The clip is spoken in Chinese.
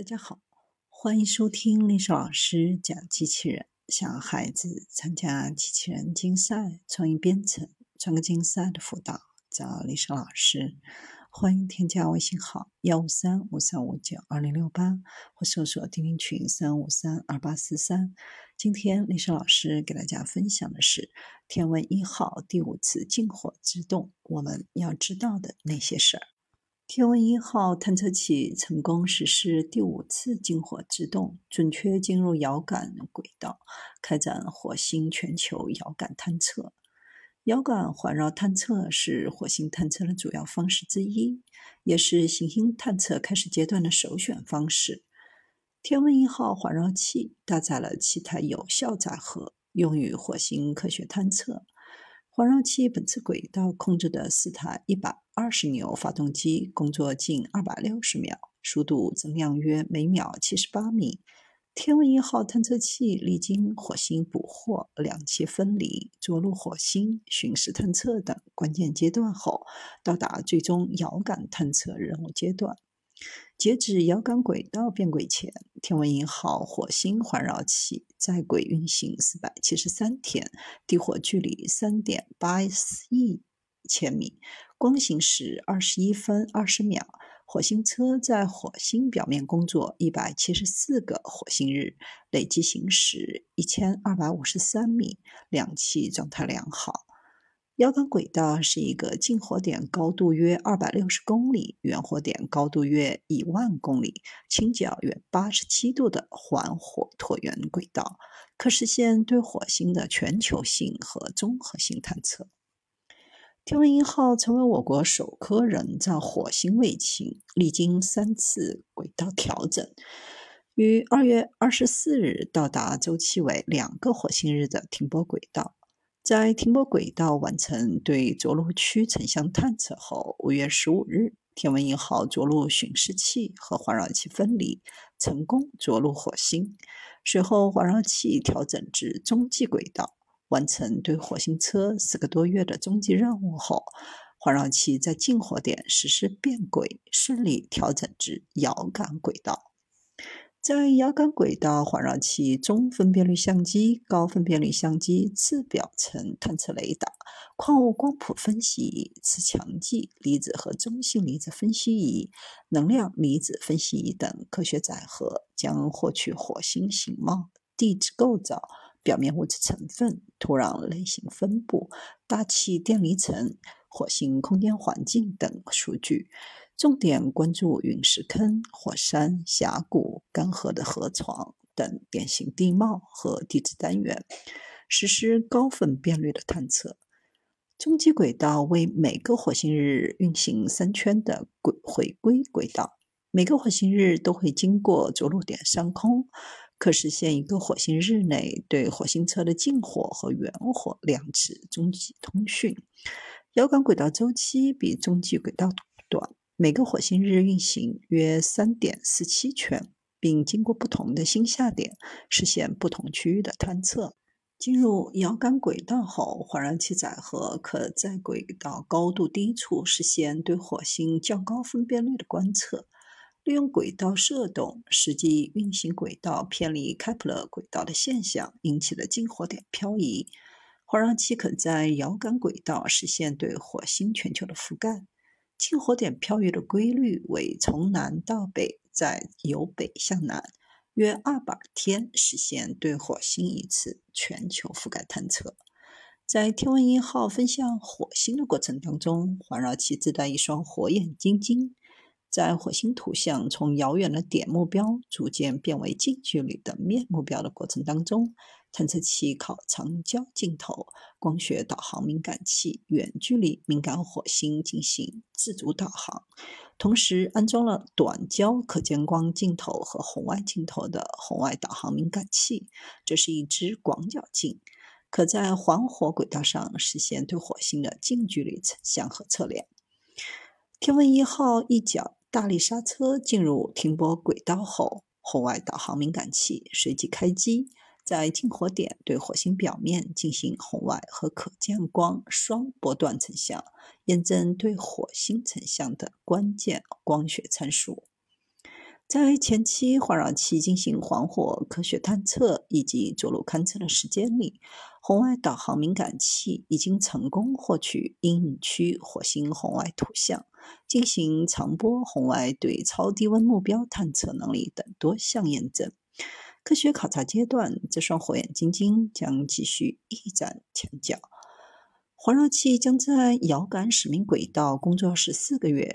大家好，欢迎收听历史老师讲机器人。想孩子参加机器人竞赛、创意编程、创客竞赛的辅导，找历史老师。欢迎添加微信号幺五三五三五九二零六八，或搜索钉钉群三五三二八四三。今天历史老师给大家分享的是天问一号第五次进火制动，我们要知道的那些事儿。天问一号探测器成功实施第五次进火制动，准确进入遥感轨道，开展火星全球遥感探测。遥感环绕探测是火星探测的主要方式之一，也是行星探测开始阶段的首选方式。天问一号环绕器搭载了七台有效载荷，用于火星科学探测。环绕器本次轨道控制的四台一百二十牛发动机工作近二百六十秒，速度增量约每秒七十八米。天问一号探测器历经火星捕获、两栖分离、着陆火星、巡视探测等关键阶段后，到达最终遥感探测任务阶段。截止遥感轨道变轨前，天问一号火星环绕器在轨运行四百七十三天，地火距离三点八亿千米，光行时二十一分二十秒。火星车在火星表面工作一百七十四个火星日，累计行驶一千二百五十三米，两栖状态良好。遥感轨道是一个近火点高度约二百六十公里、远火点高度约一万公里、倾角约八十七度的环火椭圆轨道，可实现对火星的全球性和综合性探测。天问一号成为我国首颗人造火星卫星，历经三次轨道调整，于二月二十四日到达周期为两个火星日的停泊轨道。在停泊轨道完成对着陆区成像探测后，五月十五日，天文一号着陆巡视器和环绕器分离，成功着陆火星。随后，环绕器调整至中继轨道，完成对火星车四个多月的中继任务后，环绕器在近火点实施变轨，顺利调整至遥感轨道。在遥感轨道环绕器中分辨率相机、高分辨率相机、次表层探测雷达、矿物光谱分析仪、次强计离子和中性离子分析仪、能量离子分析仪等科学载荷，将获取火星形貌、地质构造、表面物质成分、土壤类型分布、大气电离层、火星空间环境等数据。重点关注陨石坑、火山、峡谷、干涸的河床等典型地貌和地质单元，实施高分辨率的探测。中继轨道为每个火星日运行三圈的轨回归轨道，每个火星日都会经过着陆点上空，可实现一个火星日内对火星车的近火和远火两次中继通讯。遥感轨道周期比中继轨道短。每个火星日运行约三点四七圈，并经过不同的星下点，实现不同区域的探测。进入遥感轨道后，环绕器载荷可在轨道高度低处实现对火星较高分辨率的观测。利用轨道射动，实际运行轨道偏离开普勒轨道的现象引起的近火点漂移。环绕器可在遥感轨道实现对火星全球的覆盖。近火点漂移的规律为从南到北，再由北向南，约二百天实现对火星一次全球覆盖探测。在天文一号飞向火星的过程当中，环绕器自带一双火眼金睛，在火星图像从遥远的点目标逐渐变为近距离的面目标的过程当中。探测器靠长焦镜头、光学导航敏感器远距离敏感火星进行自主导航，同时安装了短焦可见光镜头和红外镜头的红外导航敏感器。这是一支广角镜，可在环火轨道上实现对火星的近距离成像和测量。天问一号一角大力刹车进入停泊轨道后，红外导航敏感器随即开机。在近火点对火星表面进行红外和可见光双波段成像，验证对火星成像的关键光学参数。在前期环绕器进行环火科学探测以及着陆勘测的时间里，红外导航敏感器已经成功获取阴影区火星红外图像，进行长波红外对超低温目标探测能力等多项验证。科学考察阶段，这双火眼金睛将继续一展前脚。环绕器将在遥感使命轨道工作十四个月，